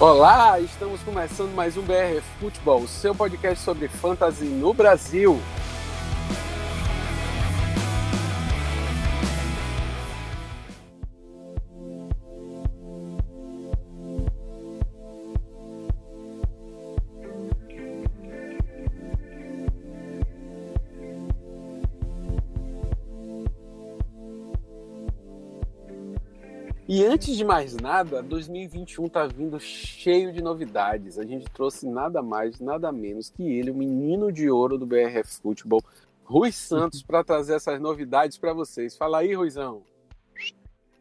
Olá, estamos começando mais um BR Futebol, seu podcast sobre fantasy no Brasil. Antes de mais nada, 2021 tá vindo cheio de novidades. A gente trouxe nada mais, nada menos que ele, o menino de ouro do BRF Futebol, Rui Santos, para trazer essas novidades para vocês. Fala aí, Ruizão.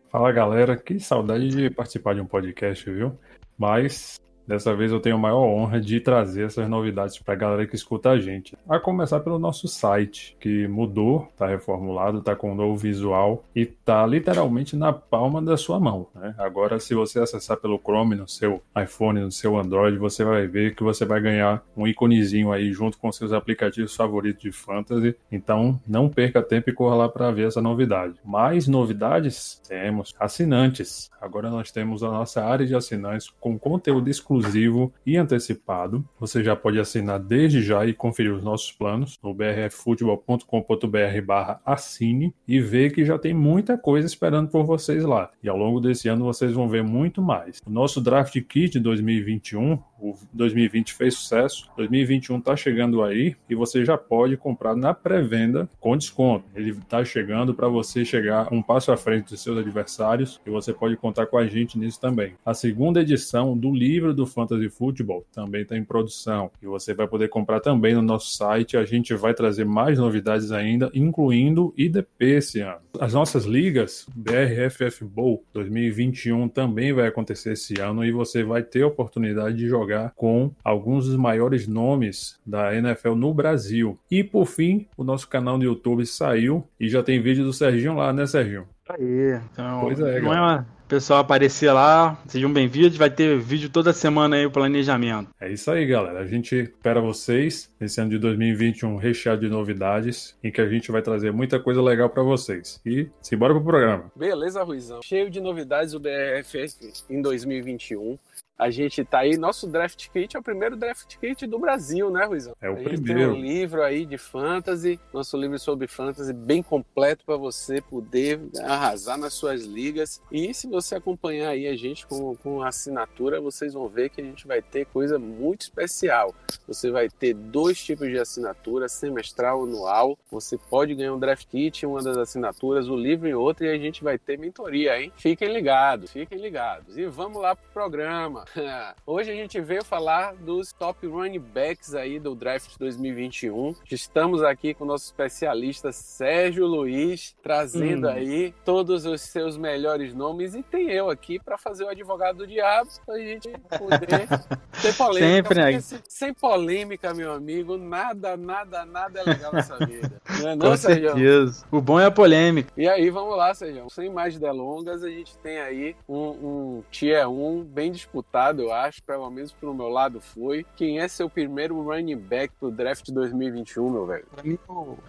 Fala galera, que saudade de participar de um podcast, viu? Mas Dessa vez eu tenho a maior honra de trazer essas novidades para a galera que escuta a gente. A começar pelo nosso site, que mudou, está reformulado, está com um novo visual e está literalmente na palma da sua mão. Né? Agora, se você acessar pelo Chrome no seu iPhone, no seu Android, você vai ver que você vai ganhar um iconezinho aí junto com seus aplicativos favoritos de fantasy. Então, não perca tempo e corra lá para ver essa novidade. Mais novidades? Temos assinantes. Agora nós temos a nossa área de assinantes com conteúdo exclusivo exclusivo e antecipado. Você já pode assinar desde já e conferir os nossos planos no brffutebol.com.br barra assine e ver que já tem muita coisa esperando por vocês lá. E ao longo desse ano vocês vão ver muito mais. O nosso Draft Kit 2021 o 2020 fez sucesso, 2021 está chegando aí e você já pode comprar na pré-venda com desconto. Ele está chegando para você chegar um passo à frente dos seus adversários e você pode contar com a gente nisso também. A segunda edição do livro do Fantasy Football também está em produção e você vai poder comprar também no nosso site. A gente vai trazer mais novidades ainda, incluindo IDP esse ano. As nossas ligas, BRFF Bowl 2021 também vai acontecer esse ano e você vai ter a oportunidade de jogar jogar com alguns dos maiores nomes da NFL no Brasil. E por fim, o nosso canal no YouTube saiu e já tem vídeo do Serginho lá, né, Serginho? Aí, então, pois é, não é uma pessoal aparecer lá, sejam bem-vindos. Vai ter vídeo toda semana aí o planejamento. É isso aí, galera. A gente espera vocês nesse ano de 2021 recheado de novidades, em que a gente vai trazer muita coisa legal para vocês. E simbora pro programa. Beleza, Ruizão. Cheio de novidades o BRF em 2021. A gente tá aí, nosso draft kit é o primeiro draft kit do Brasil, né, Ruizão? É o a gente primeiro. tem um livro aí de fantasy, nosso livro sobre fantasy bem completo para você poder arrasar nas suas ligas. E se você acompanhar aí a gente com, com assinatura, vocês vão ver que a gente vai ter coisa muito especial. Você vai ter dois tipos de assinatura, semestral, anual. Você pode ganhar um draft kit, uma das assinaturas, o livro em outra, e a gente vai ter mentoria, hein? Fiquem ligados, fiquem ligados. E vamos lá pro programa. Hoje a gente veio falar dos top running backs aí do draft 2021. Estamos aqui com o nosso especialista Sérgio Luiz, trazendo hum. aí todos os seus melhores nomes e tem eu aqui para fazer o advogado do diabo pra gente poder ter polêmica. Sempre, né? Sem polêmica, meu amigo, nada, nada, nada é legal nessa vida. Não é não, com Sérgio? certeza. O bom é a polêmica. E aí, vamos lá, Sérgio. Sem mais delongas, a gente tem aí um, um tier 1 bem disputado eu acho, pelo menos pro meu lado foi. Quem é seu primeiro running back pro draft 2021, meu velho? Pra mim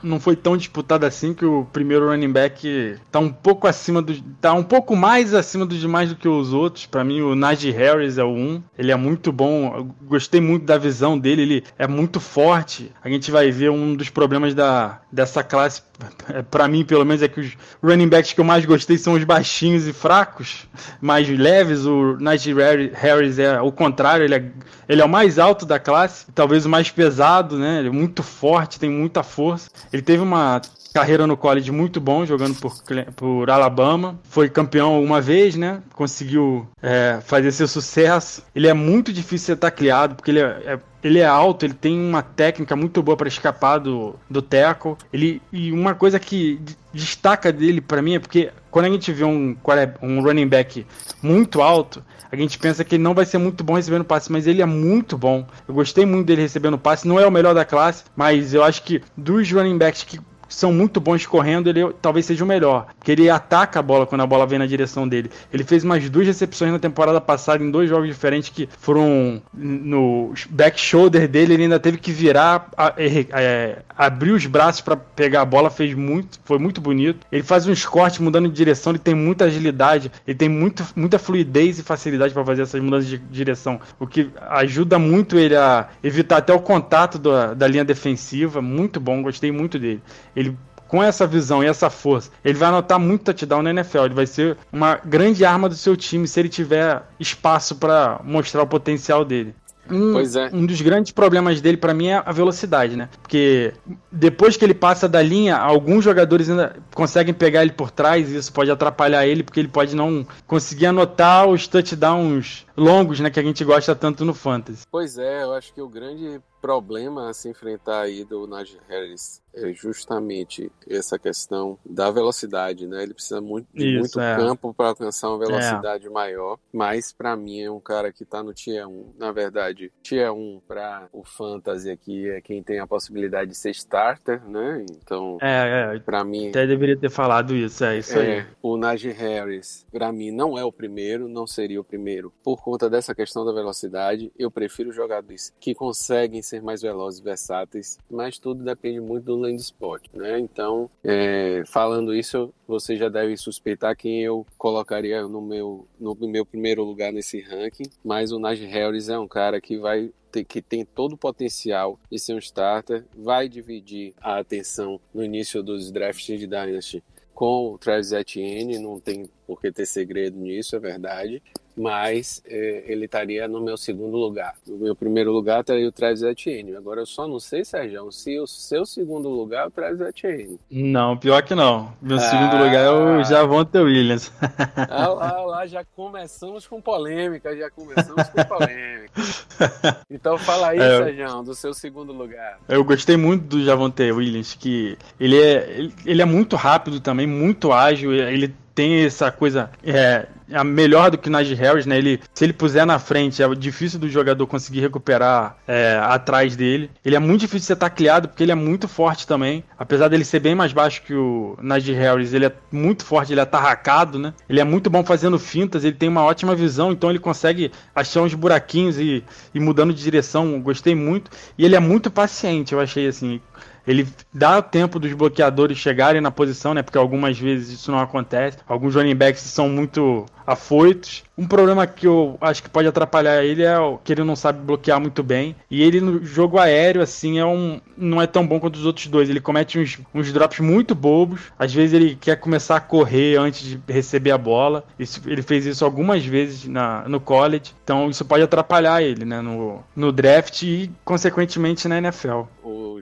não foi tão disputado assim que o primeiro running back tá um pouco acima do. tá um pouco mais acima dos demais do que os outros. Para mim, o Najee Harris é o um. Ele é muito bom. Eu gostei muito da visão dele, ele é muito forte. A gente vai ver um dos problemas da, dessa classe, para mim, pelo menos, é que os running backs que eu mais gostei são os baixinhos e fracos, mais leves. O Najee Harris Harris é o contrário, ele é, ele é o mais alto da classe, talvez o mais pesado, né? Ele é muito forte, tem muita força. Ele teve uma carreira no college muito bom, jogando por, por Alabama. Foi campeão uma vez, né? Conseguiu é, fazer seu sucesso. Ele é muito difícil de ser tacleado, porque ele é, é ele é alto, ele tem uma técnica muito boa para escapar do, do tackle. Ele, e uma coisa que destaca dele para mim é porque quando a gente vê um, um running back muito alto, a gente pensa que ele não vai ser muito bom recebendo passe, mas ele é muito bom. Eu gostei muito dele recebendo passe. Não é o melhor da classe, mas eu acho que dos running backs que são muito bons correndo, ele talvez seja o melhor. Porque ele ataca a bola quando a bola vem na direção dele. Ele fez umas duas recepções na temporada passada em dois jogos diferentes que foram no back shoulder dele, ele ainda teve que virar, é, é, abrir os braços para pegar a bola, fez muito, foi muito bonito. Ele faz uns cortes mudando de direção, ele tem muita agilidade, ele tem muito, muita fluidez e facilidade para fazer essas mudanças de direção, o que ajuda muito ele a evitar até o contato da, da linha defensiva. Muito bom, gostei muito dele. Ele com essa visão e essa força, ele vai anotar muito touchdown na NFL. Ele vai ser uma grande arma do seu time se ele tiver espaço para mostrar o potencial dele. Um, pois é. um dos grandes problemas dele para mim é a velocidade, né? Porque depois que ele passa da linha, alguns jogadores ainda conseguem pegar ele por trás e isso pode atrapalhar ele porque ele pode não conseguir anotar os touchdowns longos, né, que a gente gosta tanto no fantasy. Pois é, eu acho que o grande problema a se enfrentar aí do Najee Harris é justamente essa questão da velocidade, né? Ele precisa muito, de Isso, muito é. campo para alcançar uma velocidade é. maior, mas para mim é um cara que está no Tier 1. Na verdade, Tier 1 para o Fantasy aqui é quem tem a possibilidade de ser starter, né? Então, é, é. para mim... Até deveria ter falado isso, é isso é, aí. O Najee Harris, para mim, não é o primeiro, não seria o primeiro. Por conta dessa questão da velocidade, eu prefiro jogadores que conseguem ser mais velozes versáteis, mas tudo depende muito do lane spot, né? Então, é, falando isso, você já deve suspeitar quem eu colocaria no meu, no meu primeiro lugar nesse ranking, mas o Najee Harris é um cara que vai que tem todo o potencial de ser um starter, vai dividir a atenção no início dos drafts de Dynasty com o Travis Etienne, não tem por que ter segredo nisso, é verdade mas é, ele estaria no meu segundo lugar. No meu primeiro lugar estaria o Travis Etienne. Agora eu só não sei, Sérgio, se o seu segundo lugar é o Travis Etienne. Não, pior que não. Meu ah, segundo lugar é o Javonte Williams. Ah, lá, lá, já começamos com polêmica, já começamos com polêmica. Então fala aí, é, Sérgio, do seu segundo lugar. Eu gostei muito do Javonte Williams, que ele é, ele, ele é muito rápido também, muito ágil, ele tem essa coisa é, é melhor do que Najee Harris, né? Ele, se ele puser na frente, é difícil do jogador conseguir recuperar é, atrás dele. Ele é muito difícil de ser tacleado porque ele é muito forte também. Apesar dele ser bem mais baixo que o Najee Harris, ele é muito forte, ele é atarracado, né? Ele é muito bom fazendo fintas, ele tem uma ótima visão, então ele consegue achar uns buraquinhos e, e mudando de direção. Gostei muito. E ele é muito paciente, eu achei assim ele dá tempo dos bloqueadores chegarem na posição, né? Porque algumas vezes isso não acontece. Alguns running backs são muito afoitos. Um problema que eu acho que pode atrapalhar ele é que ele não sabe bloquear muito bem. E ele no jogo aéreo, assim, é um, não é tão bom quanto os outros dois. Ele comete uns, uns drops muito bobos. Às vezes ele quer começar a correr antes de receber a bola. Isso, ele fez isso algumas vezes na, no college. Então isso pode atrapalhar ele, né? No, no draft e, consequentemente, na NFL.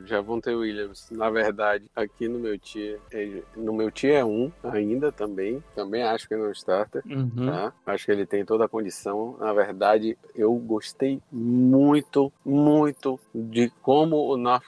Javonte Williams, na verdade, aqui no meu tier, é, no meu tier é um ainda também. Também acho que ele não starter. Uhum. Tá? Acho que ele tem toda a condição. Na verdade, eu gostei muito, muito de como o North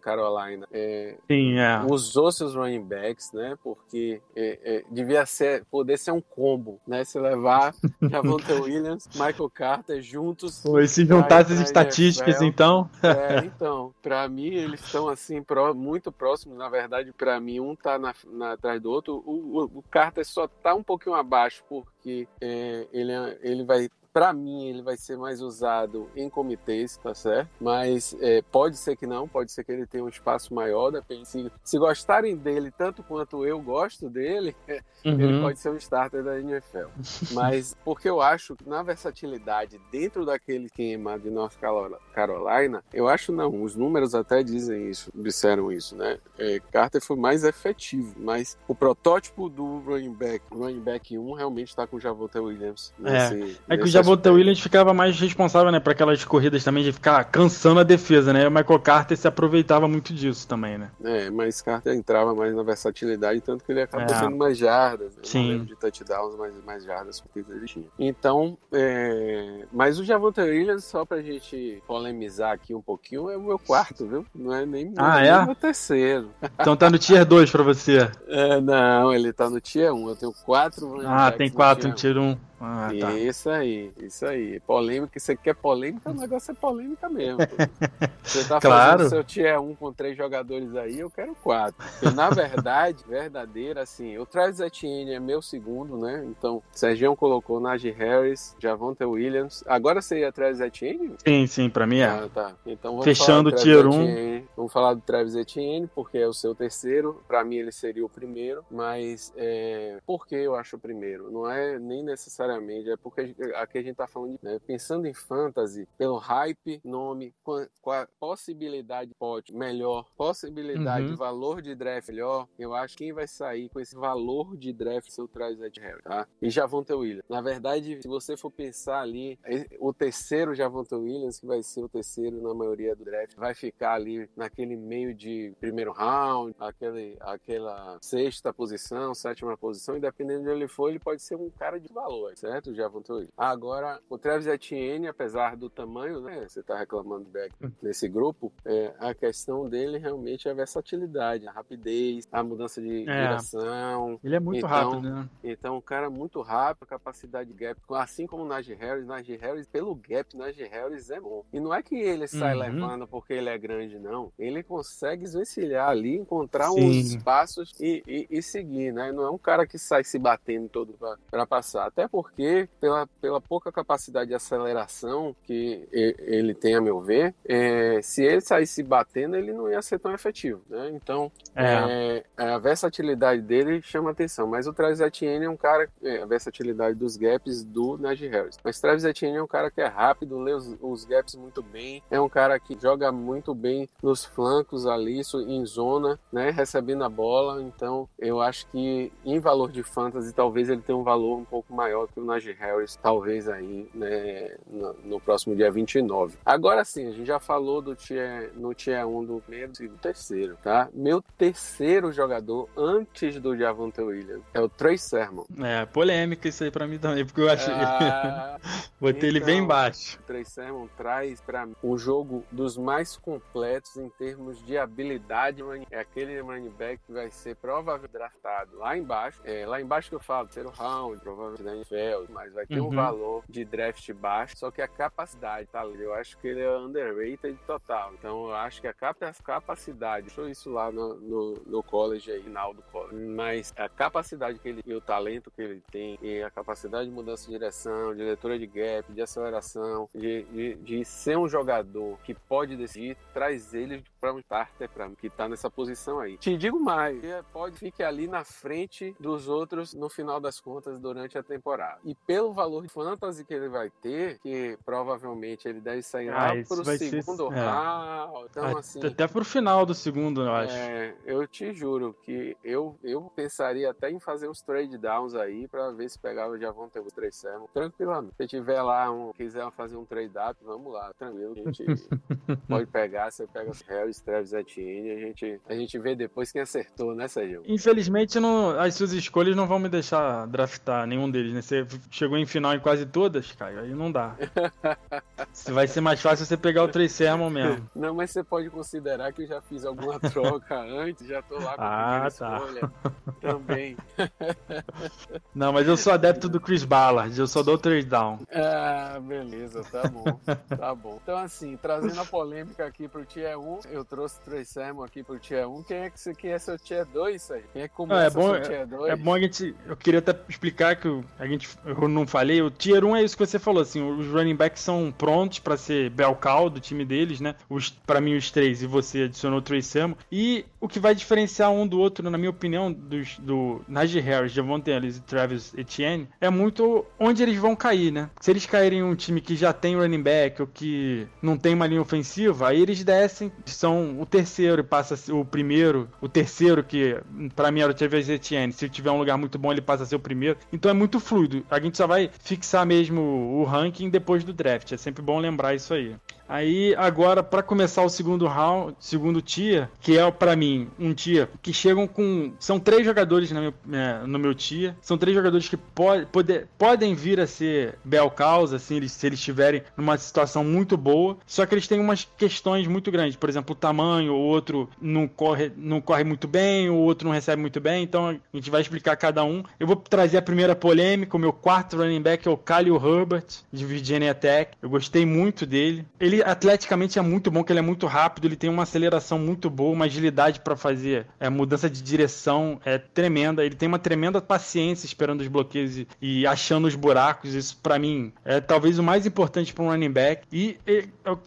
Carolina é, Sim, é. usou seus running backs, né? Porque é, é devia ser, poder ser um combo, né? Se levar Javonte Williams, Michael Carter juntos. Pô, se juntar essas estatísticas, NFL, então. É, então, para mim eles estão assim muito próximos. Na verdade, para mim um tá na, na, atrás do outro. O, o, o Carter só tá um pouquinho abaixo por que é, ele, é, ele vai para mim, ele vai ser mais usado em comitês, tá certo? Mas é, pode ser que não, pode ser que ele tenha um espaço maior, depende. Se, se gostarem dele tanto quanto eu gosto dele, uhum. ele pode ser um starter da NFL. Mas porque eu acho que na versatilidade dentro daquele esquema de North Carolina, eu acho não, os números até dizem isso, disseram isso, né? É, Carter foi mais efetivo, mas o protótipo do running back, running back 1 realmente está com o Javonte Williams. Nesse, é, é que o Javonte Williams ficava mais responsável, né, para aquelas corridas também de ficar cansando a defesa, né? E o Michael Carter se aproveitava muito disso também, né? É, mas Carter entrava mais na versatilidade, tanto que ele acabou é. tendo mais jardas, né? Sim. de touchdowns, mais, mais jardas que ele tinha. Então, é... mas o Javonte Williams, só pra gente polemizar aqui um pouquinho, é o meu quarto, viu? Não é nem, ah, nem é? o meu terceiro. Então tá no tier 2 pra você. É, não, ele tá no tier 1. Eu tenho quatro. Ah, tem quatro no tier 1. Ah, tá. Isso aí, isso aí. Polêmica, você quer polêmica, o negócio é polêmica mesmo. Você tá Claro. fazendo seu tier 1 com três jogadores aí, eu quero quatro. E, na verdade, verdadeira, assim, o Travis Etienne é meu segundo, né? Então, Sergião colocou Najee Harris, Javonte Williams. Agora seria Travis Etienne? Sim, sim, pra mim é. Ah, tá. Então Fechando o tier Travis 1. Etienne. Vamos falar do Travis Etienne, porque é o seu terceiro. Pra mim, ele seria o primeiro. Mas é... por que eu acho o primeiro? Não é nem necessariamente, é porque aqui a gente tá falando de. né, pensando em fantasy, pelo hype, nome, com a possibilidade pode melhor, possibilidade Uhum. de valor de draft melhor, eu acho que quem vai sair com esse valor de draft se eu Travis Etienne, tá? E Javonte Williams. Na verdade, se você for pensar ali, o terceiro Javonte Williams, que vai ser o terceiro na maioria do draft, vai ficar ali naquele meio de primeiro round, aquele, aquela sexta posição, sétima posição, e dependendo de onde ele for, ele pode ser um cara de valor, certo? O Javonte Williams. Agora, o Travis Etienne, apesar do tamanho, né? Você tá reclamando do back nesse grupo, é, a questão dele realmente é a versatilidade, a rapidez, a mudança de É. direção, Ele é muito Então, rápido, né? então, um cara muito rápido, capacidade de gap, assim como o Najee Harris. Najee Harris, pelo gap, Najee Harris é bom. E não é que ele sai Uhum. levando porque ele é grande, não. Ele consegue desvencilhar ali, encontrar Sim. uns espaços e, e- e seguir, né? Não é um cara que sai se batendo todo para passar. Até porque, pela, pela pouca capacidade de aceleração que ele tem, a meu ver, é, se ele sair se batendo, ele não ia ser tão efetivo, né? Então, É. é, a versatilidade dele chama atenção, mas o Travis Etienne é um cara, é, a versatilidade dos gaps do Najee Harris. Mas Travis Etienne é um cara que é rápido, lê os, os gaps muito bem, é um cara que joga muito bem nos flancos ali, em zona, né, recebendo a bola. Então, eu acho que em valor de fantasy, talvez ele tenha um valor um pouco maior que o Najee Harris, talvez aí, né, no, no próximo dia 29. Agora sim, a gente já falou do tier, no tier 1 do primeiro, segundo, terceiro, tá? Meu terceiro jogador antes do Javonte Williams é o Trey Sermon. É, polêmica isso aí pra mim também, porque eu acho. Ah, Botei ele bem então. embaixo. o Trey Sermon traz para mim um jogo dos mais completos em termos de habilidade. É aquele running back que vai ser provavelmente draftado lá embaixo. É, lá embaixo que eu falo, terceiro round, provavelmente da NFL, mas vai ter um Uhum. valor de draft baixo, só que a capacidade tá ali. Eu acho que ele é underrated total. Então eu acho que a capa- capacidade, deixou isso lá no, no, no college aí, final do college. Mas a capacidade que ele e o talento que ele tem, e a capacidade de mudança de direção, de leitura de gap, de aceleração, de, de, de ser um jogador que pode decidir, traz ele para um starter para que tá nessa posição aí. Te digo mais, ele pode ficar ali na frente dos outros no final das contas durante a temporada. E pelo valor de fantasy que ele vai ter, que provavelmente ele deve sair Ah, lá pro vai ser- segundo é. round. Então, Até- assim, Até pro final do segundo, eu acho. é, eu te juro que eu, eu pensaria até em fazer uns trade downs aí pra ver se pegava o Javonte o três Sermon. Tranquilamente. Se tiver lá, um, quiser fazer um trade up, vamos lá, tranquilo. A gente pode pegar, você pega Harris, Travis Etienne, a gente, a gente vê depois quem acertou, né, Sérgio? Infelizmente, não, as suas escolhas não vão me deixar draftar nenhum deles, né? Você chegou em final em quase todas, Caio, aí não dá. Vai ser mais fácil você pegar o Trey Sermon mesmo. Não, mas você pode considerar que eu já fiz alguma troca antes, já tô lá com a Ah, tá. escolha também. Não, mas eu sou adepto do Chris Ballard, eu só dou trade down. Ah, beleza, tá bom. Tá bom. Então, assim, trazendo a polêmica aqui pro Tier 1, eu trouxe o Trey Sermon aqui pro Tier 1. Quem é que você quer é seu Tier 2 aí? Quem é que começa Ah, é bom- seu Tier 2? É bom a gente. Eu queria até explicar que a gente. Eu não falei. O Tier 1 é isso que você falou, assim. Os running backs são prontos pra ser Belcal do time deles, né? Os, pra mim, os três, e você adicionou o Trey. E o que vai diferenciar um do outro, na minha opinião, dos, do Najee Harris, Javonte Ellis e Travis Etienne, é muito onde eles vão cair, né? Se eles caírem em um time que já tem running back ou que não tem uma linha ofensiva, aí eles descem, são o terceiro e passa o primeiro, o terceiro que pra mim era o Travis Etienne. Se tiver um lugar muito bom, ele passa a ser o primeiro. Então é muito fluido. A gente só vai fixar mesmo o ranking depois do draft. É sempre bom lembrar isso aí. Aí agora para começar o segundo round, segundo tier, que é para mim um tier que chegam com são três jogadores meu, é, no meu tier, são três jogadores que pode, pode, podem vir a ser bel causa, assim, eles, se eles estiverem numa situação muito boa, só que eles têm umas questões muito grandes, por exemplo, o tamanho, o outro não corre, não corre muito bem, o outro não recebe muito bem, então a gente vai explicar cada um. Eu vou trazer a primeira polêmica, o meu quarto running back é o Khalil Herbert, de Virginia Tech. Eu gostei muito dele. Ele atleticamente é muito bom, que ele é muito rápido, ele tem uma aceleração muito boa, uma agilidade para fazer é, mudança de direção é tremenda. Ele tem uma tremenda paciência esperando os bloqueios e, e achando os buracos. Isso para mim é talvez o mais importante para um running back. E, e eu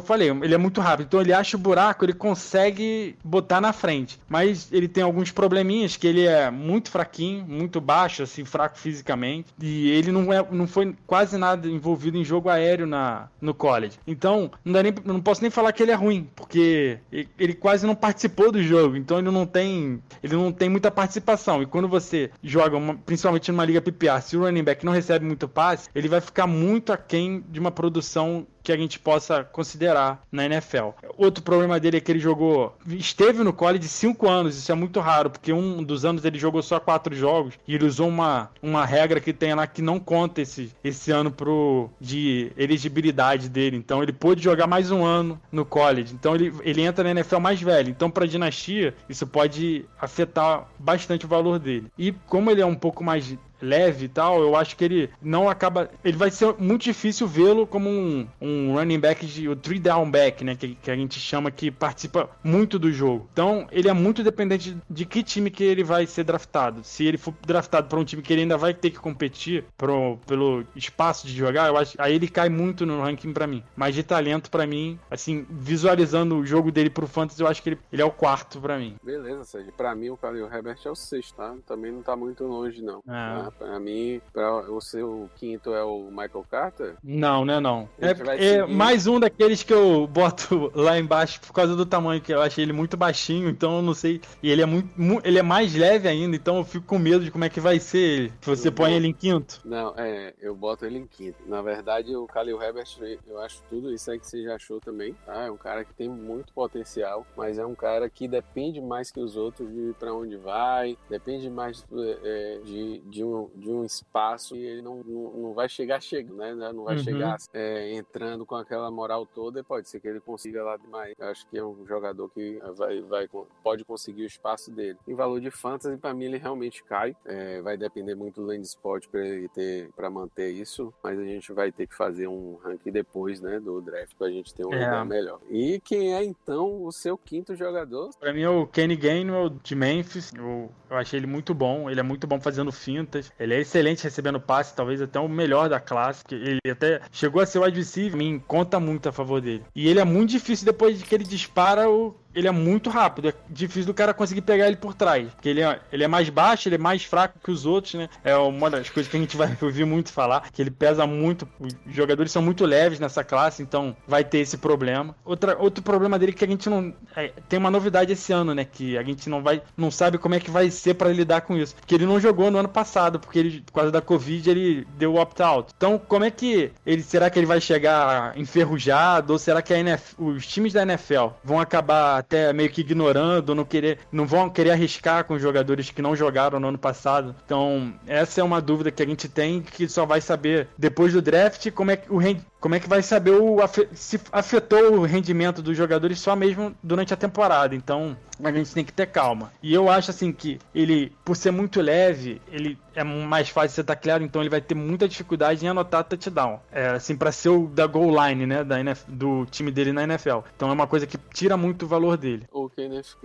falei, ele é muito rápido, então ele acha o buraco, ele consegue botar na frente. Mas ele tem alguns probleminhas que ele é muito fraquinho, muito baixo, assim, fraco fisicamente. E ele não, é, não foi quase nada envolvido em jogo aéreo na, no college. Então, não, nem, não posso nem falar que ele é ruim, porque ele quase não participou do jogo. Então ele não tem. Ele não tem muita participação. E quando você joga, uma, principalmente numa liga PPR, se o running back não recebe muito passe, ele vai ficar muito aquém de uma produção que a gente possa considerar na NFL. Outro problema dele é que ele jogou, esteve no college 5 anos, isso é muito raro, porque um dos anos ele jogou só 4 jogos e ele usou uma, uma regra que tem lá que não conta esse, esse ano pro, de elegibilidade dele. Então ele pôde jogar mais um ano no college. Então ele, ele entra na NFL mais velho. Então, para dinastia, isso pode afetar bastante o valor dele. E como ele é um pouco mais leve e tal, eu acho que ele não acaba. Ele vai ser muito difícil vê-lo como um, um running back de o three down back, né? Que, que a gente chama que participa muito do jogo. Então, ele é muito dependente de que time que ele vai ser draftado. Se ele for draftado para um time que ele ainda vai ter que competir pro, pelo espaço de jogar, eu acho aí ele cai muito no ranking para mim. Mas de talento para mim, assim, visualizando o jogo dele pro fantasy, eu acho que ele, ele é o quarto para mim. Beleza, Sérgio. Para mim o Khalil Herbert é o sexto, tá? Também não tá muito longe não. É. Tá? Pra mim, pra, o seu quinto é o Michael Carter? Não, né? Não. É, é mais um daqueles que eu boto lá embaixo por causa do tamanho, que eu achei ele muito baixinho, então eu não sei. E ele é muito. ele é mais leve ainda, então eu fico com medo de como é que vai ser ele. Se você eu põe boto... ele em quinto. Não, é, eu boto ele em quinto. Na verdade, o Khalil Herbert, eu acho tudo isso aí que você já achou também, tá? É um cara que tem muito potencial, mas é um cara que depende mais que os outros de para onde vai, depende mais é, de, de um de um espaço e ele não, não, não vai chegar chegando, né? Não vai uhum. chegar é, entrando com aquela moral toda e pode ser que ele consiga lá demais. Eu acho que é um jogador que vai, vai, pode conseguir o espaço dele. Em valor de fantasy, para mim, ele realmente cai. É, vai depender muito do land spot para ele ter para manter isso, mas a gente vai ter que fazer um ranking depois, né, do draft para a gente ter um é. lugar melhor. E quem é então o seu quinto jogador? Para mim é o Kenny Gainwell de Memphis. Eu, eu achei ele muito bom. Ele é muito bom fazendo fintas. Ele é excelente recebendo passe, talvez até o melhor da classe. Ele até chegou a ser o receiver, me conta muito a favor dele. E ele é muito difícil depois de que ele dispara o ele é muito rápido. É difícil do cara conseguir pegar ele por trás. Porque ele é, ele é mais baixo, ele é mais fraco que os outros, né? É uma das coisas que a gente vai ouvir muito falar. Que ele pesa muito. Os jogadores são muito leves nessa classe, então vai ter esse problema. Outra, outro problema dele é que a gente não. É, tem uma novidade esse ano, né? Que a gente não vai. não sabe como é que vai ser para lidar com isso. Que ele não jogou no ano passado, porque ele, por causa da Covid, ele deu opt-out. Então, como é que ele. Será que ele vai chegar enferrujado? Ou será que NFL, os times da NFL vão acabar até meio que ignorando, não querer, não vão querer arriscar com jogadores que não jogaram no ano passado. Então, essa é uma dúvida que a gente tem que só vai saber depois do draft como é que o como é que vai saber o se afetou o rendimento dos jogadores só mesmo durante a temporada. Então, a gente tem que ter calma. E eu acho assim que ele, por ser muito leve, ele é mais fácil você taclear, então ele vai ter muita dificuldade em anotar touchdown. É, assim, para ser o da goal line, né, da NF, do time dele na NFL. Então é uma coisa que tira muito o valor dele. O Kenneth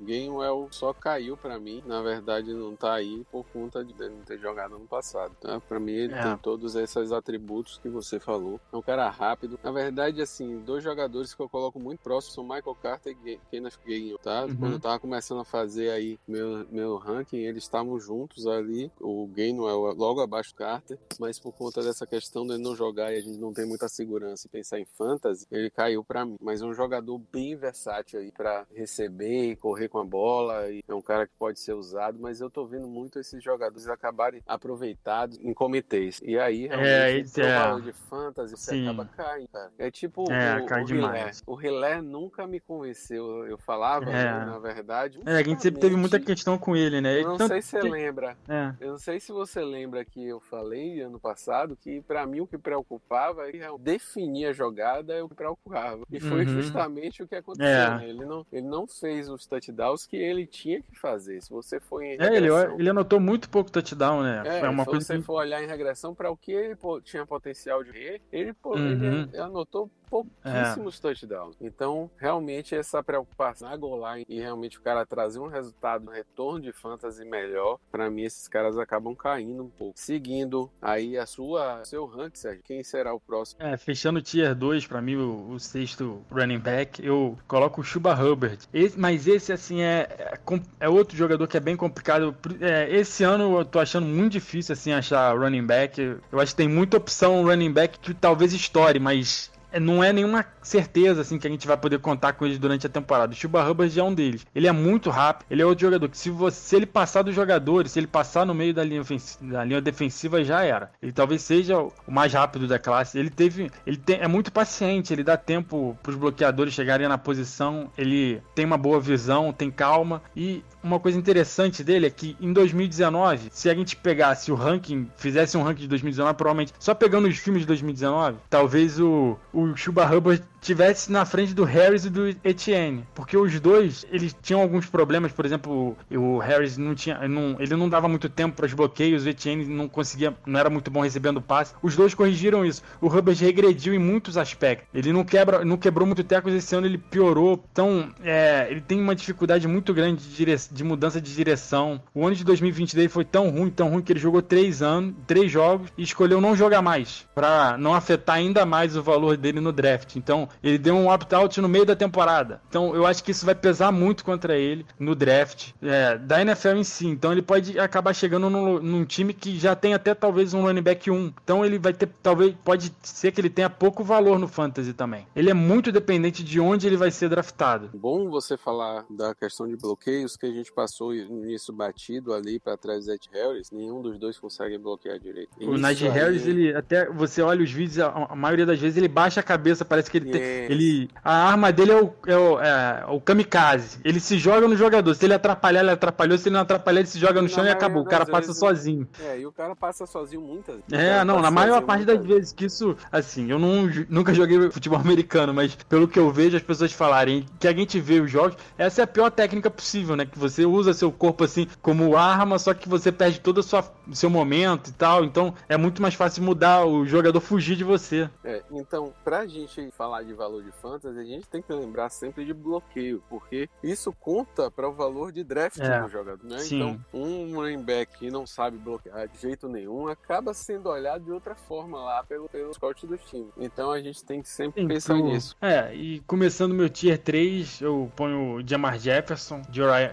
Gainwell só caiu para mim, na verdade não tá aí por conta de não ter jogado no passado. Tá? Para mim ele é. tem todos esses atributos que você falou. É um cara rápido. Na verdade, assim, dois jogadores que eu coloco muito próximos são Michael Carter e Kenneth Gainwell, tá? Uhum. Quando eu tava começando a fazer aí meu, meu ranking, eles estavam juntos ali. O Gainwell é logo abaixo do Carter, mas por conta dessa questão de não jogar e a gente não tem muita segurança e pensar em fantasy, ele caiu para mim. Mas é um jogador bem versátil aí para receber e correr com a bola. E é um cara que pode ser usado, mas eu tô vendo muito esses jogadores acabarem aproveitados em comitês. E aí, realmente, é, é. valor de fantasy fantasy, você Sim. acaba caindo, cara. É tipo É, o, cai o demais. Rilé. O Rilé nunca me convenceu. Eu falava, É. né, na verdade. É, a gente sempre teve muita questão com ele, né? Eu não Tanto sei se você que- lembra. É. Eu não sei se você lembra que eu falei ano passado que pra mim o que preocupava é definir a jogada é o que preocupava. E foi Uhum. justamente o que aconteceu. É. né? Ele, não, ele não fez os touchdowns que ele tinha que fazer. Se você for em É, ele, regressão- ele anotou muito pouco touchdown, né? é, Foi uma se coisa você que... for olhar em regressão para o que ele tinha potencial de ele, pô, Uhum. ele anotou pouquíssimos touchdowns. Então, realmente, essa preocupação na goal line e realmente o cara trazer um resultado, um retorno de fantasy melhor, para mim esses caras acabam caindo um pouco. Seguindo aí a sua seu ranking, Sérgio, quem será o próximo? É, fechando o Tier 2, pra mim, o, o sexto running back, eu coloco o Chuba Hubbard. Esse- mas esse, assim, é, é, é outro jogador que é bem complicado. É, esse ano eu tô achando muito difícil, assim, achar running back. Eu acho que tem muita opção running back que talvez estoure, mas é, não é nenhuma certeza assim que a gente vai poder contar com eles durante a temporada. O Chuba Hubbard é um deles. Ele é muito rápido, ele é outro jogador que se você se ele passar dos jogadores, se ele passar no meio da linha, da linha defensiva já era. Ele talvez seja o o mais rápido da classe. Ele teve, ele tem, é muito paciente, ele dá tempo para os bloqueadores chegarem na posição, ele tem uma boa visão, tem calma e uma coisa interessante dele é que em 2019, se a gente pegasse o ranking, fizesse um ranking de 2019, provavelmente só pegando os filmes de 2019, talvez o, o Chuba Hubbard tivesse na frente do Harris e do Etienne, porque os dois eles tinham alguns problemas, por exemplo, o, o Harris não tinha, não, ele não dava muito tempo para os bloqueios, o Etienne não conseguia, não era muito bom recebendo passe. Os dois corrigiram isso. O Hubbard regrediu em muitos aspectos. Ele não quebra, não quebrou muito tecos esse ano, ele piorou. Então, é, ele tem uma dificuldade muito grande de, dire- de mudança de direção. O ano de 2020 dele foi tão ruim, tão ruim que ele jogou três anos, três jogos e escolheu não jogar mais para não afetar ainda mais o valor dele no draft. Então, ele deu um opt-out no meio da temporada. Então, eu acho que isso vai pesar muito contra ele no draft é, da NFL em si. Então, ele pode acabar chegando num, num time que já tem até talvez um running back 1. Então, ele vai ter, talvez, pode ser que ele tenha pouco valor no fantasy também. Ele é muito dependente de onde ele vai ser draftado. Bom você falar da questão de bloqueios, que a gente passou nisso batido ali para trás do Ed Harris, nenhum dos dois consegue bloquear direito. O Najee Harris, ele até você olha os vídeos, a, a maioria das vezes ele baixa cabeça, parece que ele tem, Yes. ele a arma dele é o, é o, é o kamikaze. Ele se joga no jogador. Se ele atrapalhar, ele atrapalhou. Se ele não atrapalhar, ele se joga no chão e acabou. O cara passa vezes, sozinho. É, e o cara passa sozinho muitas vezes. É, não, na maior parte das vezes que isso, assim, eu não, nunca joguei futebol americano, mas pelo que eu vejo as pessoas falarem que a gente vê os jogos, essa é a pior técnica possível, né? Que você usa seu corpo assim como arma, só que você perde todo o seu momento e tal. Então é muito mais fácil mudar o jogador fugir de você. É, então, pra gente falar de valor de fantasy, a gente tem que lembrar sempre de bloqueio, porque isso conta para o valor de draft É, do jogador, né? sim. Então, um running back que não sabe bloquear de jeito nenhum acaba sendo olhado de outra forma lá pelo, pelo scout do time. Então, a gente tem que sempre Sim, pensar nisso. É, e começando meu tier 3, eu ponho o Jamar Jefferson,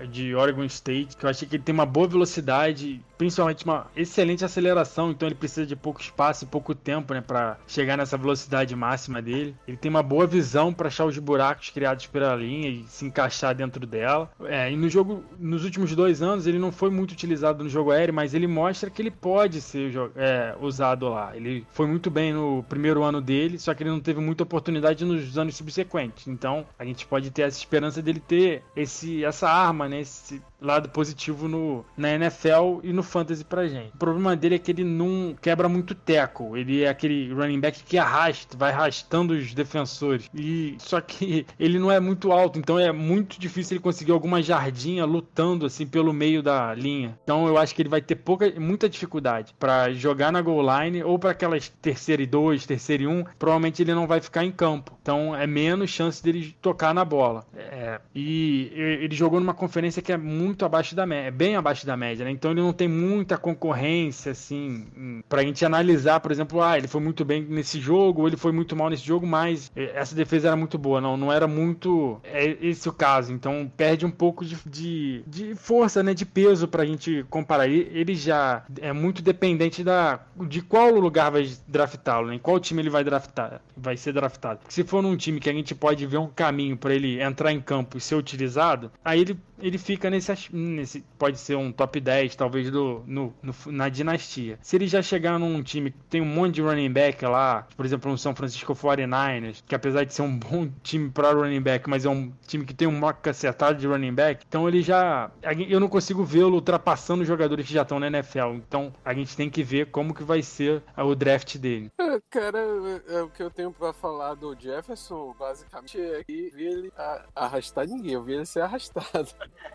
de Oregon State, que eu achei que ele tem uma boa velocidade, principalmente uma excelente aceleração, então ele precisa de pouco espaço e pouco tempo, né, para chegar nessa velocidade máxima dele. Ele tem uma boa visão para achar os buracos criados pela linha e se encaixar dentro dela. É, e no jogo, nos últimos dois anos, ele não foi muito utilizado no jogo aéreo, mas ele mostra que ele pode ser é, usado lá. Ele foi muito bem no primeiro ano dele, só que ele não teve muita oportunidade nos anos subsequentes. Então, a gente pode ter essa esperança dele ter esse, essa arma, né, esse lado positivo no, na NFL e no fantasy pra gente. O problema dele é que ele não quebra muito teco. Ele é aquele running back que arrasta, vai arrastando os defensores. E só que ele não é muito alto, então é muito difícil ele conseguir alguma jardinha lutando assim pelo meio da linha. Então eu acho que ele vai ter pouca, muita dificuldade pra jogar na goal line ou para aquelas terceira e dois, terceira e um. Provavelmente ele não vai ficar em campo. Então é menos chance dele tocar na bola. É, e ele jogou numa conferência que é muito abaixo da média, é bem abaixo da média, né? Então ele não tem muita concorrência, assim, em- pra gente analisar, por exemplo, ah, ele foi muito bem nesse jogo, ou ele foi muito mal nesse jogo, mas eh, essa defesa era muito boa, não, não era muito é esse o caso, então perde um pouco de, de, de força, né, de peso pra gente comparar. Ele, já é muito dependente da, de qual lugar vai draftá-lo, né, em qual time ele vai draftar, vai ser draftado. Se for num time que a gente pode ver um caminho pra ele entrar em campo e ser utilizado, aí ele, ele fica nesse nesse, pode ser um top 10, talvez, do, no, no, na dinastia. Se ele já chegar num time que tem um monte de running back lá, por exemplo, um São Francisco 49ers, que apesar de ser um bom time para running back, mas é um time que tem um mock acertado de running back, então ele já. Eu não consigo vê-lo ultrapassando os jogadores que já estão na NFL. Então a gente tem que ver como que vai ser o draft dele. É, cara, é, é, o que eu tenho para falar do Jefferson, basicamente, é que vi ele arrastar ninguém, eu vi ele ser arrastado.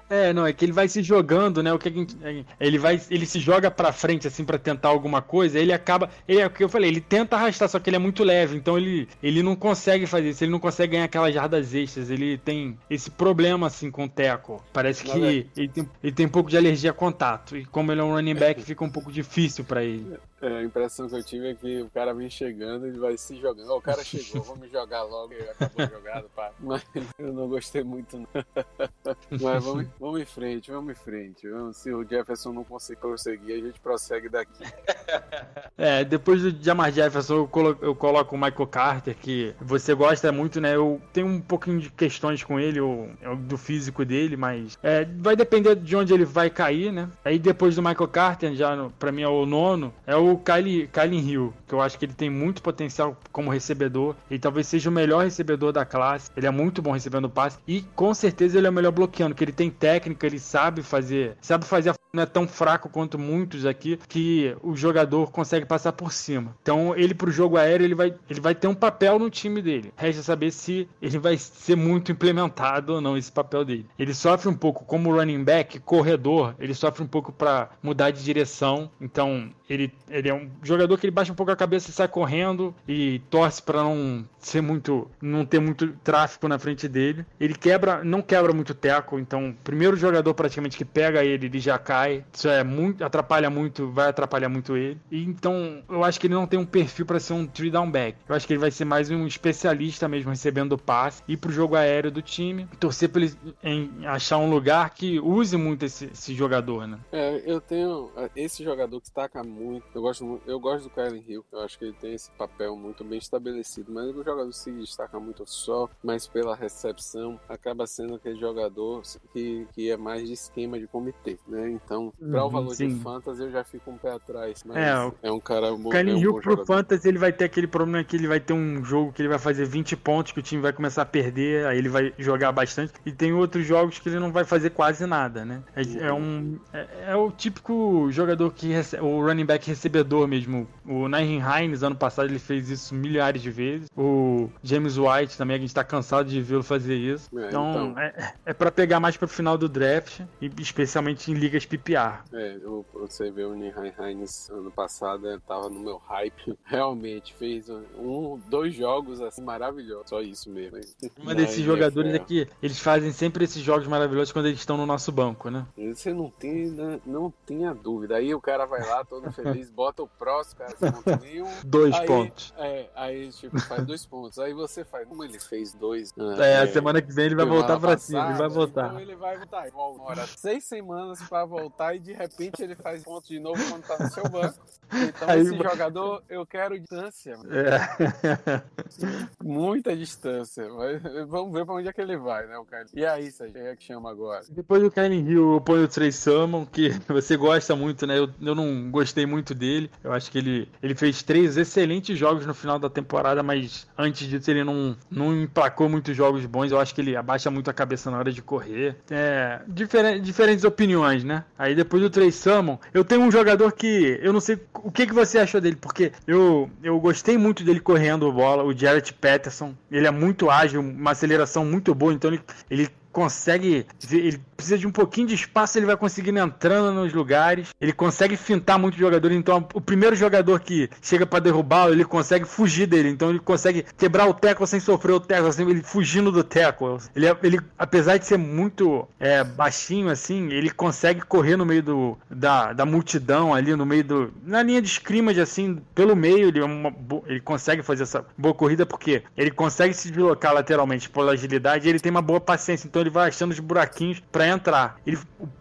É, não, é que ele vai se jogando, né? O que gente, ele vai, ele se joga para frente assim para tentar alguma coisa, ele acaba, ele é o que eu falei, ele tenta arrastar, só que ele é muito leve, então ele, ele não consegue fazer isso, ele não consegue ganhar aquelas jardas extras, ele tem esse problema assim com o teco. Parece que é. ele, tem, ele tem um pouco de alergia a contato e como ele é um running back, fica um pouco difícil para ele. É, a impressão que eu tive é que o cara vem chegando, ele vai se jogando. Oh, o cara chegou, vamos jogar logo, acabou jogado, pá. Mas eu não gostei muito, não. Mas vamos, vamos em frente, vamos em frente. Se o Jefferson não conseguir prosseguir, a gente prossegue daqui. É, depois do Jamar Jefferson, eu coloco, eu coloco o Michael Carter, que você gosta muito, né? Eu tenho um pouquinho de questões com ele, o, do físico dele, mas é, vai depender de onde ele vai cair, né? Aí depois do Michael Carter, já no, pra mim é o nono, é o Kylie, Kylie Hill, que eu acho que ele tem muito potencial como recebedor. Ele talvez seja o melhor recebedor da classe. Ele é muito bom recebendo passe. E com certeza ele é o melhor bloqueando, que ele tem técnica, ele sabe fazer. Sabe fazer a não é tão fraco quanto muitos aqui que o jogador consegue passar por cima. Então ele pro jogo aéreo ele vai, ele vai ter um papel no time dele. Resta saber se ele vai ser muito implementado ou não esse papel dele. Ele sofre um pouco como running back, corredor, ele sofre um pouco para mudar de direção. Então ele, ele é um jogador que ele baixa um pouco a cabeça e sai correndo e torce para não ser muito, não ter muito tráfego na frente dele. Ele quebra, não quebra muito teco, então primeiro jogador praticamente que pega ele, ele já cai. Isso é muito, atrapalha muito, vai atrapalhar muito ele. E então eu acho que ele não tem um perfil para ser um three down back. Eu acho que ele vai ser mais um especialista mesmo recebendo passe, ir pro jogo aéreo do time, torcer para ele em achar um lugar que use muito esse, esse jogador, né? É, eu tenho esse jogador que destaca muito. Eu gosto, eu gosto do Kylie Hill. Eu acho que ele tem esse papel muito bem estabelecido, mas o jogador se destaca muito só, mas pela recepção acaba sendo aquele jogador que, que é mais de esquema de comitê, né? Então, para uhum, o valor sim. de fantasy eu já fico um pé atrás, mas é, é um cara bom. O Kylie é um Hill pro fantasy ele vai ter aquele problema que ele vai ter um jogo que ele vai fazer 20 pontos que o time vai começar a perder, aí ele vai jogar bastante e tem outros jogos que ele não vai fazer quase nada, né? É, é uhum. é um é, é, o típico jogador que recebe, o running back recebedor mesmo. O Nairn Hines ano passado ele fez isso milhares de vezes. O James White também, a gente tá cansado de vê-lo fazer isso. É, então, então, é, é para pegar mais pro final do draft, e especialmente em ligas PPR. É, você vê o Nairn Hines ano passado, tava no meu hype. Realmente, fez um, dois jogos assim maravilhosos. Só isso mesmo. Uma desses jogadores é que eles fazem sempre esses jogos maravilhosos quando eles estão no nosso banco, né? Você não tem, né, não tenha dúvida. Aí o cara vai lá todo feliz, bota o próximo, cara, você não tem nenhum. Dois aí, pontos. É, aí tipo, faz dois pontos. Aí você faz, como ele fez dois. É, é a semana que vem ele vai voltar pra cima, ele vai voltar. Então ele vai voltar. Demora seis semanas pra voltar e de repente ele faz pontos de novo quando tá no seu banco. Então aí, esse jogador, eu quero distância. É. Muita distância. Mas vamos ver pra onde é que ele vai, né, o cara. E aí, Sérgio, quem é que chama agora? Depois do Kylie Hill, eu ponho o Trey Salmon, que você gosta muito, né? Eu, eu não gostei muito dele. Eu acho que ele, ele fez três excelentes jogos no final da temporada, mas antes disso ele não, não emplacou muitos jogos bons. Eu acho que ele abaixa muito a cabeça na hora de correr. É, diferente, diferentes opiniões, né? Aí depois do Trey Salmon, eu tenho um jogador que eu não sei o que, que você achou dele, porque eu, eu gostei muito dele correndo bola, o Jarrett Patterson. Ele é muito ágil, uma aceleração muito boa, então ele, ele consegue. Ele precisa de um pouquinho de espaço, ele vai conseguindo entrando nos lugares. Ele consegue fintar muito jogador. Então, o primeiro jogador que chega para derrubá-lo, ele consegue fugir dele. Então, ele consegue quebrar o teco sem sofrer o teco, assim, ele fugindo do teco. Ele, ele apesar de ser muito é, baixinho, assim, ele consegue correr no meio do, da, da multidão ali, no meio do. Na linha de scrimmage, assim, pelo meio, ele, é uma, ele consegue fazer essa boa corrida porque ele consegue se deslocar lateralmente pela agilidade e ele tem uma boa paciência. Então, ele vai achando os buraquinhos para entrar. Ele,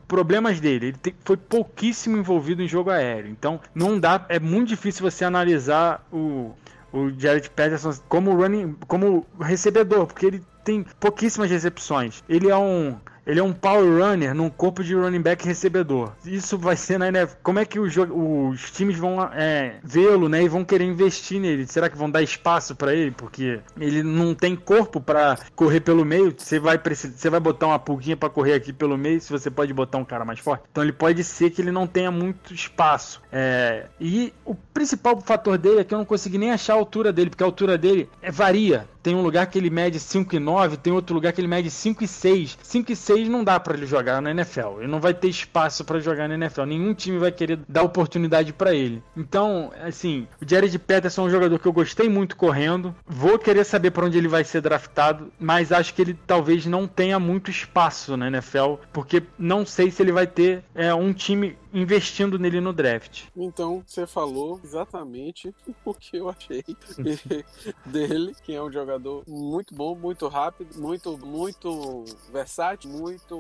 problemas dele, ele foi pouquíssimo envolvido em jogo aéreo. Então, não dá, é muito difícil você analisar o o Jared Patterson como running, como recebedor, porque ele tem pouquíssimas recepções. Ele é um ele é um power runner num corpo de running back recebedor. Isso vai ser na NFL. Como é que os, os times vão é, vê-lo, né? E vão querer investir nele? Será que vão dar espaço para ele? Porque ele não tem corpo para correr pelo meio. Você vai você vai botar uma pulguinha para correr aqui pelo meio, se você pode botar um cara mais forte. Então ele pode ser que ele não tenha muito espaço. É, e o principal fator dele é que eu não consegui nem achar a altura dele, porque a altura dele é, varia. Tem um lugar que ele mede 5,9, tem outro lugar que ele mede 5,6. 5,6 não dá para ele jogar na NFL. Ele não vai ter espaço para jogar na NFL. Nenhum time vai querer dar oportunidade para ele. Então, assim, o Jared Peterson é um jogador que eu gostei muito correndo. Vou querer saber para onde ele vai ser draftado, mas acho que ele talvez não tenha muito espaço na NFL, porque não sei se ele vai ter é, um time investindo nele no draft. Então, você falou exatamente o que eu achei dele, que é um jogador muito bom, muito rápido, muito, muito versátil,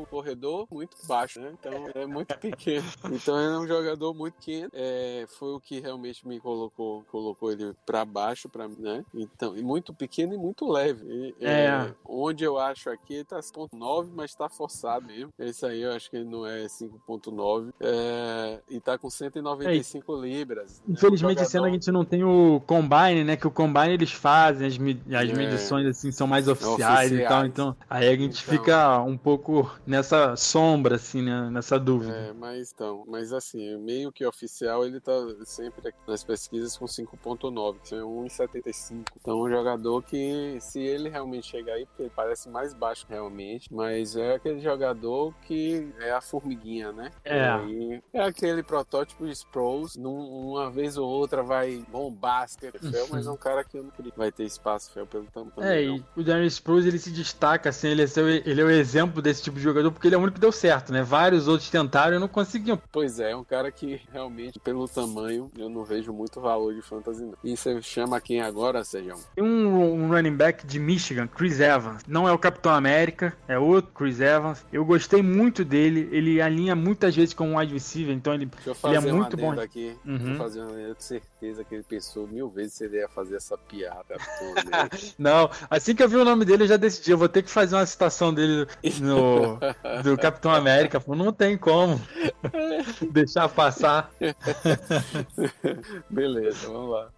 corredor, muito baixo, né? Então, é muito pequeno. Então, é um jogador muito pequeno. É, foi o que realmente me colocou, colocou ele para baixo, para né? Então, e muito pequeno e muito leve. E, é. é. onde eu acho aqui, ele tá 5.9, mas tá forçado mesmo. Esse aí eu acho que ele não é 5.9. É, é, e tá com 195 é. libras. Né? Infelizmente, esse ano a gente não tem o Combine, né? Que o Combine eles fazem, as, as é. medições assim são mais oficiais, oficiais, e tal. Então, aí a gente então, fica um pouco nessa sombra, assim, né? Nessa dúvida. É, mas então, mas assim, meio que oficial, ele tá sempre nas pesquisas com 5.9, que é 1,75. Então, um jogador que, se ele realmente chegar aí, porque ele parece mais baixo realmente, mas é aquele jogador que é a formiguinha, né? É. Aí, é aquele protótipo de Sproles, num, uma vez ou outra vai bombar NFL, mas é um cara que eu não queria. Vai ter espaço fel pelo tamanho. É, e o Daniel Sproles ele se destaca, assim, ele é, seu, ele é o exemplo desse tipo de jogador, porque ele é o único que deu certo, né? Vários outros tentaram e não conseguiam. Pois é, é um cara que realmente, pelo tamanho, eu não vejo muito valor de fantasy, não. E você chama quem agora, Sejão? Tem um, um running back de Michigan, Chris Evans. Não é o Capitão América, é outro Chris Evans. Eu gostei muito dele, ele alinha muitas vezes com um wide receiver então ele, ele é muito bom. Aqui, uhum. Deixa eu fazer uma eu tenho certeza que ele pensou mil vezes se ele ia fazer essa piada. Não, assim que eu vi o nome dele, eu já decidi, eu vou ter que fazer uma citação dele no, do Capitão América. Não tem como deixar passar. Beleza, vamos lá.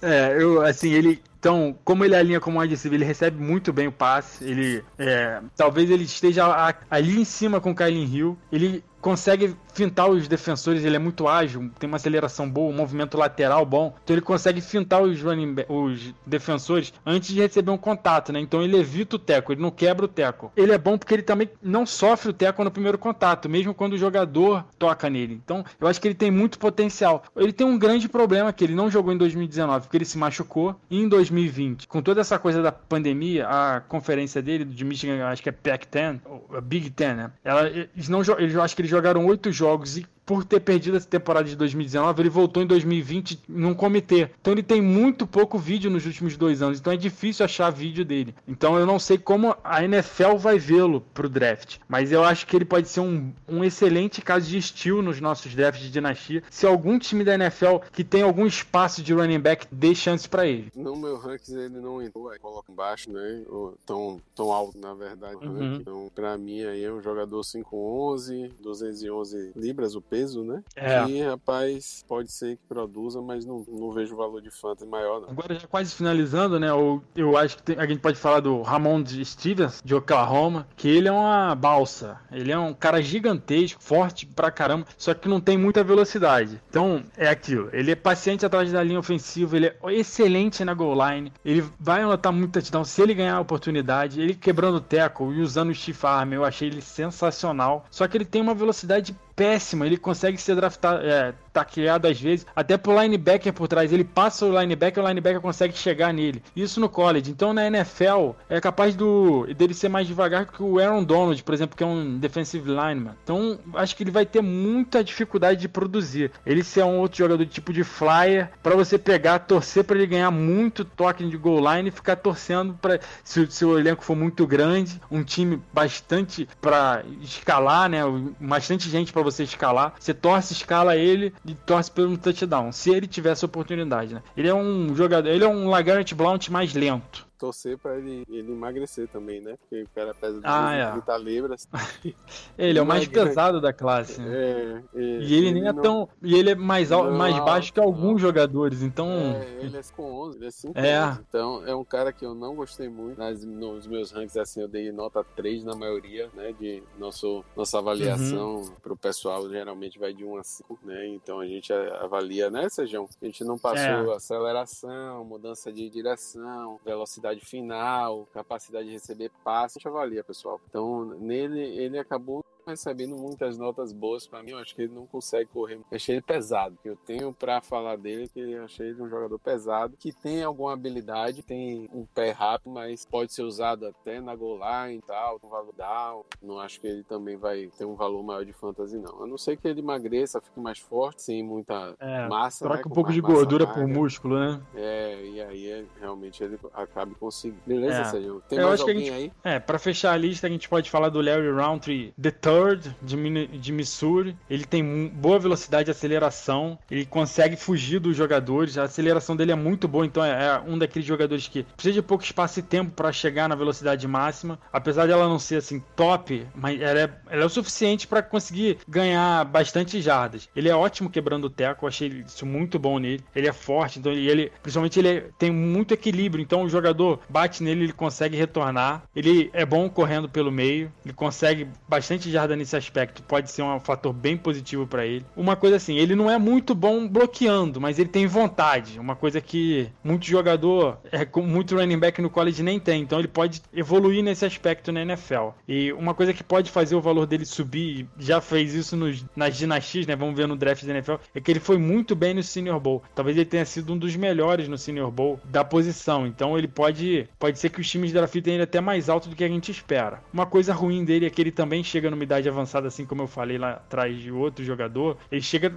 É, eu, assim, ele. Então, como ele alinha como wide receiver, ele recebe muito bem o passe. Ele. É, talvez ele esteja ali em cima com o Kylie Hill. Ele consegue fintar os defensores, ele é muito ágil, tem uma aceleração boa, um movimento lateral bom. Então ele consegue fintar os, running, os defensores antes de receber um contato, né? Então ele evita o teco, ele não quebra o teco. Ele é bom porque ele também não sofre o teco no primeiro contato, mesmo quando o jogador toca nele. Então eu acho que ele tem muito potencial. Ele tem um grande problema que ele não jogou em 2019, porque ele se machucou. E em 2020, com toda essa coisa da pandemia, a conferência dele de Michigan, acho que é Pac-10, Big Ten, né? Ela, eles não, eles, eu acho que eles jogaram oito jogos e por ter perdido essa temporada de 2019, ele voltou em 2020 num comitê. Então ele tem muito pouco vídeo nos últimos dois anos. Então é difícil achar vídeo dele. Então eu não sei como a NFL vai vê-lo pro draft. Mas eu acho que ele pode ser um, um excelente caso de estilo nos nossos drafts de dinastia. Se algum time da NFL que tem algum espaço de running back dê chance para ele. No meu ranking ele não entrou, aí coloca embaixo, né? Ou tão, tão alto, na verdade. Né? Uhum. Então, pra mim aí é um jogador 5'11, 211 libras, o peso, né? É. Que, rapaz, pode ser que produza, mas não, não vejo valor de fantasy maior, não. Agora, já quase finalizando, né? Eu, eu acho que tem, a gente pode falar do Ramon Stevens, de Oklahoma, que ele é uma balsa. Ele é um cara gigantesco, forte pra caramba, só que não tem muita velocidade. Então, é aquilo. Ele é paciente atrás da linha ofensiva, ele é excelente na goal line, ele vai anotar muita touchdown se ele ganhar a oportunidade. Ele quebrando o tackle e usando o stiff arm, eu achei ele sensacional. Só que ele tem uma velocidade péssima. Ele consegue ser draftado, é, tacleado às vezes, até pro linebacker por trás. Ele passa o linebacker, o linebacker consegue chegar nele. Isso no college. Então na NFL é capaz do dele ser mais devagar que o Aaron Donald, por exemplo, que é um defensive lineman. Então acho que ele vai ter muita dificuldade de produzir. Ele ser um outro jogador de tipo de flyer para você pegar, torcer para ele ganhar muito toque de goal line e ficar torcendo para se, o elenco for muito grande, um time bastante para escalar, né? Bastante gente para você escalar. Você torce, escala ele e torce pelo touchdown. Se ele tivesse oportunidade, né? Ele é um jogador, ele é um Lagarde Blount mais lento. Torcer pra ele, ele emagrecer também, né? Porque o cara pesa Ah, é. 30 libras. Ele é o mais Magre. pesado da classe. né? É, é, E ele nem é não- tão. E ele é mais, al- Não, mais baixo que alguns jogadores, então. É, ele é com 11, ele é 5 É. Então, é um cara que eu não gostei muito. Nas, nos meus rankings, assim, eu dei nota 3 na maioria, né? De nosso, nossa avaliação Uhum. pro pessoal, geralmente vai de 1 a 5, né? Então a gente avalia, né, Sejão? A gente não passou É. aceleração, mudança de direção, velocidade final, capacidade de receber passe. A gente avalia, pessoal. Então, nele, ele acabou recebendo muitas notas boas pra mim. Eu acho que ele não consegue correr. Eu achei ele pesado. Eu tenho pra falar dele que eu achei ele um jogador pesado, que tem alguma habilidade, tem um pé rápido, mas pode ser usado até na goal line e tal, com valor down. Não acho que ele também vai ter um valor maior de fantasy, não. A não ser que ele emagreça, fique mais forte, sem muita É, massa. troca né, um pouco de gordura magra. por músculo, né? É, e aí é, realmente ele acabe conseguindo. Beleza, É. Sérgio? Tem Eu mais acho que a alguém gente- aí? É, pra fechar a lista, a gente pode falar do Larry Roundtree, the third, de, de Missouri. Ele tem boa velocidade de aceleração, ele consegue fugir dos jogadores, a aceleração dele é muito boa, então é, é um daqueles jogadores que precisa de pouco espaço e tempo pra chegar na velocidade máxima. Apesar dela não ser assim top, mas ela é, ela é o suficiente pra conseguir ganhar bastante jardas. Ele é ótimo quebrando o teco, eu achei isso muito bom nele. Ele é forte, então e ele, principalmente ele é- tem muito equilíbrio, então o jogador bate nele, ele consegue retornar. Ele é bom correndo pelo meio, ele consegue bastante nesse aspecto, pode ser um fator bem positivo pra ele. Uma coisa assim, ele não é muito bom bloqueando, mas ele tem vontade, uma coisa que muito jogador, é, muito running back no college nem tem, então ele pode evoluir nesse aspecto na NFL. E uma coisa que pode fazer o valor dele subir, já fez isso nos, nas dinastias, né? Vamos ver no draft da NFL, é que ele foi muito bem no Senior Bowl. Talvez ele tenha sido um dos melhores no Senior Bowl da posição. Então ele pode, pode ser que os times draftem ele até mais alto do que a gente espera. Uma coisa ruim dele é que ele também chega numa idade avançada, assim como eu falei lá atrás de outro jogador. Ele chega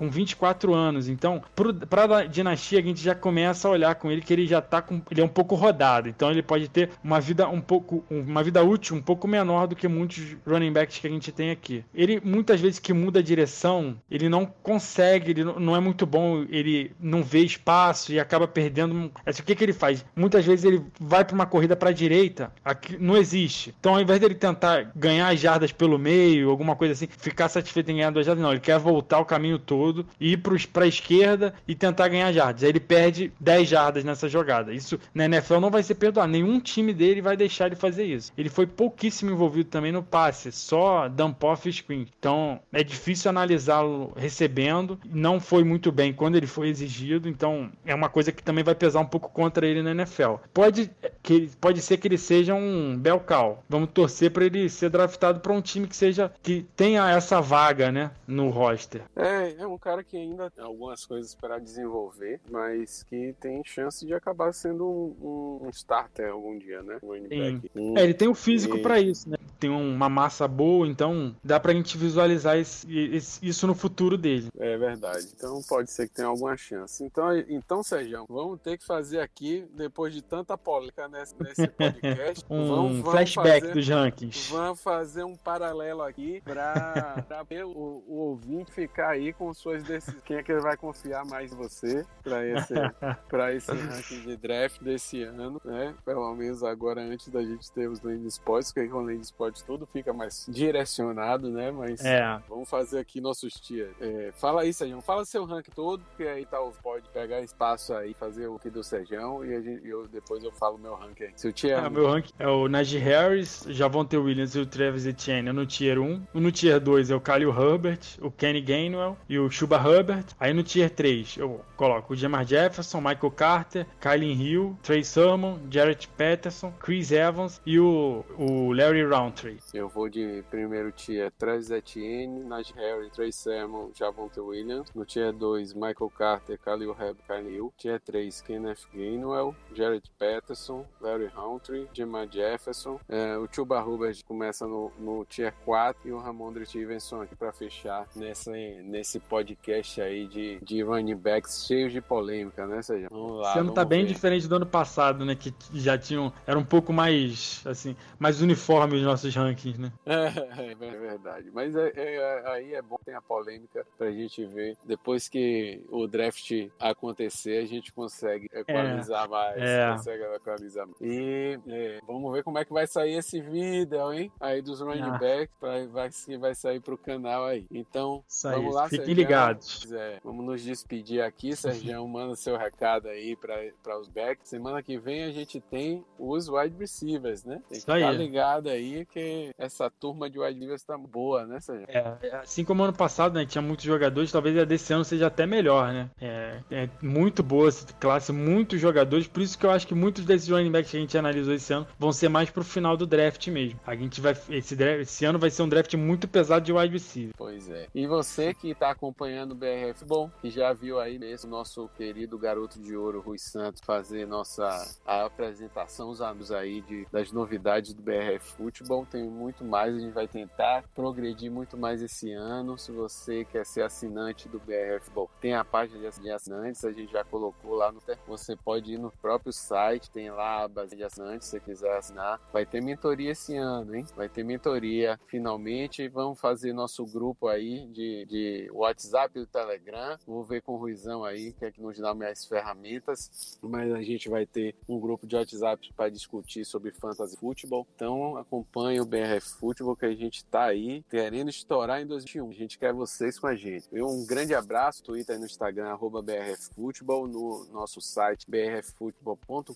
com 24 anos. Então, pro, pra dinastia, a gente já começa a olhar com ele que ele já tá com. Ele é um pouco rodado. Então ele pode ter uma vida um pouco. uma vida útil um pouco menor do que muitos running backs que a gente tem aqui. Ele, muitas vezes que muda a direção, ele não consegue, ele não é muito bom, ele não vê espaço e acaba perdendo. Assim, o que, que ele faz? Muitas vezes ele vai para uma corrida para a direita, aqui não existe. Então, ao invés dele tentar ganhar as jardas pelo meio, alguma coisa assim, ficar satisfeito em ganhar duas jardas, não, ele quer voltar o caminho todo, ir para a esquerda e tentar ganhar jardas. Aí ele perde 10 jardas nessa jogada. Isso na NFL não vai ser perdoado. Nenhum time dele vai deixar ele fazer isso. Ele foi pouquíssimo envolvido também no passe, só dump off e screen. Então é difícil analisá-lo recebendo. Não foi muito bem quando ele foi exigido. Então é uma coisa que também vai pesar um pouco contra ele na NFL. Pode, que, pode ser que ele seja um bel cow. Vamos torcer para ele ser draftado para um time que seja que tenha essa vaga, né, no roster. É, é um cara que ainda tem algumas coisas para desenvolver, mas que tem chance de acabar sendo um, um starter algum dia, né? Um É, ele tem o físico E- pra isso, né? Tem uma massa boa, então dá pra gente visualizar esse- esse- isso no futuro dele. É verdade. Então pode ser que tenha alguma chance. Então, então Sérgio, vamos ter que fazer aqui, depois de tanta polêmica nesse, nesse podcast, Um vamos, vamos flashback fazer, dos rankings. Vamos fazer um paralelo aqui pra, pra ver o, o ouvinte ficar aí com suas decisões. Quem é que ele vai confiar mais em você pra esse, pra esse ranking de draft desse ano, né? Pelo menos agora, antes da gente ter os Land Sports, porque com o Land Sports tudo fica mais direcionado, né? Mas É. vamos fazer aqui nossos tiers. É, fala aí, Sérgio. Fala seu ranking todo, porque aí tal pode pegar espaço aí, fazer o que do Sérgio e a gente, eu, depois eu falo meu ranking aí. Seu tier Ah, um. meu ranking é o Najee Harris, Javonte Williams e o Travis Etienne no Tier 1. No Tier 2 é o Khalil Herbert, o Kenny Gainwell e o Chuba Herbert. Aí no Tier 3 eu coloco o Jamar Jefferson, Michael Carter, Kylie Hill, Trey Sermon, Jarrett Patterson, Chris Evans e o, o Larry Roundtree. Eu vou de primeiro tier Travis Etienne, Najee Harris, Trey Sermon, Javonte Williams. No tier 2, Michael Carter, Khalil Herbert, Kyle Hill. Tier 3, Kenneth Gainwell, Jared Patterson, Larry Humphrey, Jamar Jefferson. É, o Chuba Hubbard começa no, no tier 4 e o Ramondre Stevenson aqui para fechar nessa, nesse podcast aí de, de running backs cheios de polêmica, né, Sérgio? Vamos lá. Esse ano tá bem ver. diferente do ano passado, né? Que já tinham. Era um pouco mais. assim, mais uniforme os nossos rankings, né? É, é verdade. Mas é, é, aí é bom ter a polêmica pra gente ver. Depois que o draft acontecer, a gente consegue equalizar mais. é. Consegue equalizar mais. E é, vamos ver como é que vai sair esse vídeo, hein? Aí dos running Ah. backs, vai, vai, que vai sair pro canal aí. Então, Isso aí. vamos lá, Fiquem Sérgio. ligados. É, vamos nos despedir aqui, Sérgio. Manda seu recado aí para os backs. Semana que vem a gente tem os wide receivers, né? Tem que ficar ligado aí que essa turma de wide receivers tá boa, né, Sérgio? É, assim como ano passado, né, tinha muitos jogadores, talvez a desse ano seja até melhor, né? É, é muito boa essa classe, muitos jogadores, por isso que eu acho que muitos desses running backs que a gente analisou esse ano vão ser mais pro final do draft mesmo. A gente vai esse, draft, esse ano vai ser um draft muito pesado de wide receiver. Pois é. E você que está acompanhando o BRF Bom, que já viu aí mesmo nosso querido garoto de ouro, Rui Santos, fazer nossa apresentação, os aí de, das novidades do BRF Futebol. Tem muito mais, a gente vai tentar progredir muito mais esse ano. Se você quer ser assinante do BRF Bom, tem a página de assinantes, a gente já colocou lá no. Você pode ir no próprio site, tem lá a base de assinantes, se você quiser assinar. Vai ter mentoria esse ano, hein? Vai ter mentoria finalmente. Vamos fazer nosso grupo aí de, de WhatsApp e Telegram. Vou ver com o Ruizão aí, que é que nos dá mais ferramentas. Mas a gente vai ter um grupo de WhatsApp para discutir sobre fantasy futebol. Então acompanhe o BRF Futebol que a gente tá aí querendo estourar em 2021. A gente quer vocês com a gente. Eu, um grande abraço, Twitter e no Instagram, arroba BRF Futebol, no nosso site brffutebol.com.br.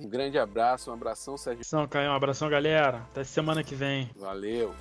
Um grande abraço, um abração, Sérgio. Abração, Caio, um abração, galera. Até semana que vem. Valeu.